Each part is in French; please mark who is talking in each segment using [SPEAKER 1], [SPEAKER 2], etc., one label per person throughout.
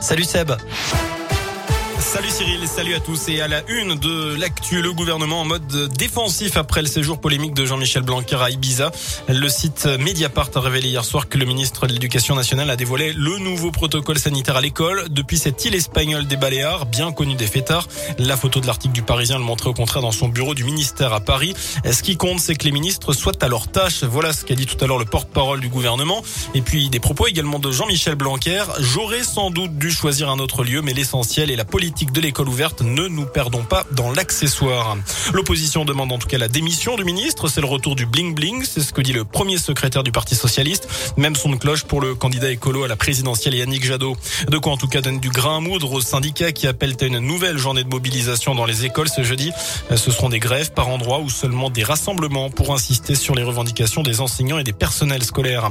[SPEAKER 1] Salut Seb.
[SPEAKER 2] Salut Cyril, salut à tous et à la une de l'actu, le gouvernement en mode défensif après le séjour polémique de Jean-Michel Blanquer à Ibiza. Le site Mediapart a révélé hier soir que le ministre de l'Éducation nationale a dévoilé le nouveau protocole sanitaire à l'école depuis cette île espagnole des Baléares, bien connue des fêtards. La photo de l'article du Parisien le montrait au contraire dans son bureau du ministère à Paris. Ce qui compte, c'est que les ministres soient à leur tâche. Voilà ce qu'a dit tout à l'heure le porte-parole du gouvernement. Et puis des propos également de Jean-Michel Blanquer. J'aurais sans doute dû choisir un autre lieu, mais l'essentiel est la politique de l'école ouverte. Ne nous perdons pas dans l'accessoire. L'opposition demande en tout cas la démission du ministre. C'est le retour du bling bling. C'est ce que dit le premier secrétaire du Parti socialiste. Même son de cloche pour le candidat écolo à la présidentielle Yannick Jadot. De quoi en tout cas donner du grain à moudre aux syndicats qui appellent à une nouvelle journée de mobilisation dans les écoles ce jeudi. Ce seront des grèves par endroit ou seulement des rassemblements pour insister sur les revendications des enseignants et des personnels scolaires.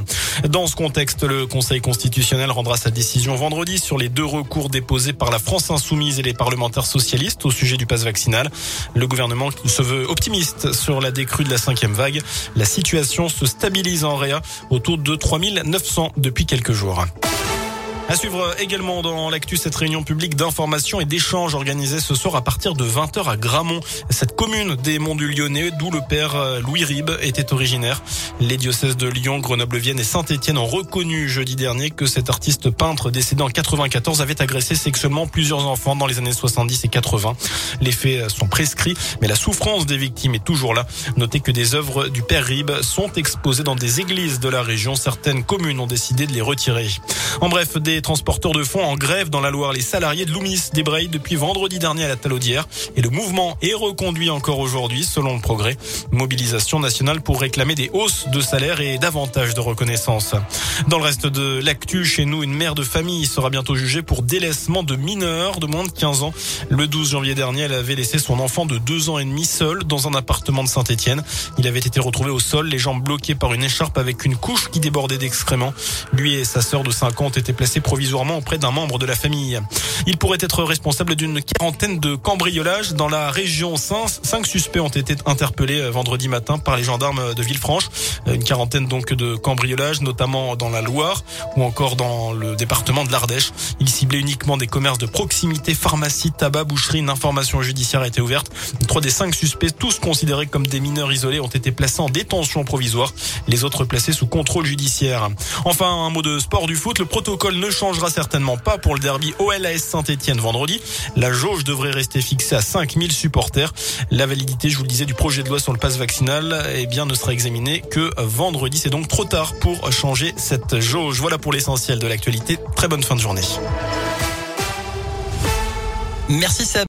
[SPEAKER 2] Dans ce contexte, le Conseil constitutionnel rendra sa décision vendredi sur les deux recours déposés par la France insoumise les parlementaires socialistes au sujet du pass vaccinal. Le gouvernement se veut optimiste sur la décrue de la cinquième vague. La situation se stabilise en réa autour de 3900 depuis quelques jours. À suivre également dans l'actu cette réunion publique d'information et d'échange organisée ce soir à partir de 20h à Gramont, cette commune des Monts du Lyonnais d'où le père euh, Louis Ribes était originaire. Les diocèses de Lyon, Grenoble-Vienne et Saint-Étienne ont reconnu jeudi dernier que cet artiste peintre décédé en 94 avait agressé sexuellement plusieurs enfants dans les années 70 et 80. Les faits sont prescrits, mais la souffrance des victimes est toujours là. Notez que des œuvres du père Ribes sont exposées dans des églises de la région. Certaines communes ont décidé de les retirer. En bref, des transporteurs de fonds en grève dans la Loire. Les salariés de Loomis débrayent depuis vendredi dernier à la Talaudière et le mouvement est reconduit encore aujourd'hui selon le progrès. Mobilisation nationale pour réclamer des hausses de salaire et davantage de reconnaissance. Dans le reste de l'actu, chez nous, une mère de famille sera bientôt jugée pour délaissement de mineurs de moins de 15 ans. Le 12 janvier dernier, elle avait laissé son enfant de 2 ans et demi seul dans un appartement de Saint-Etienne. Il avait été retrouvé au sol, les jambes bloquées par une écharpe avec une couche qui débordait d'excréments. Lui et sa sœur de 5 ans ont été placés provisoirement auprès d'un membre de la famille. Il pourrait être responsable d'une quarantaine de cambriolages dans la région. Cinq suspects ont été interpellés euh, vendredi matin par les gendarmes de Villefranche. Euh, une quarantaine donc de cambriolages, notamment dans la Loire ou encore dans le département de l'Ardèche. Ils ciblaient uniquement des commerces de proximité, pharmacie, tabac, boucherie. Une information judiciaire a été ouverte. Trois des cinq suspects, tous considérés comme des mineurs isolés, ont été placés en détention provisoire. Les autres placés sous contrôle judiciaire. Enfin, un mot de sport du foot. Le protocole ne changera certainement pas pour le derby OLAS Saint-Etienne vendredi. La jauge devrait rester fixée à 5000 supporters. La validité, je vous le disais, du projet de loi sur le pass vaccinal, eh bien, ne sera examinée que vendredi. C'est donc trop tard pour changer cette jauge. Voilà pour l'essentiel de l'actualité. Très bonne fin de journée.
[SPEAKER 1] Merci Seb.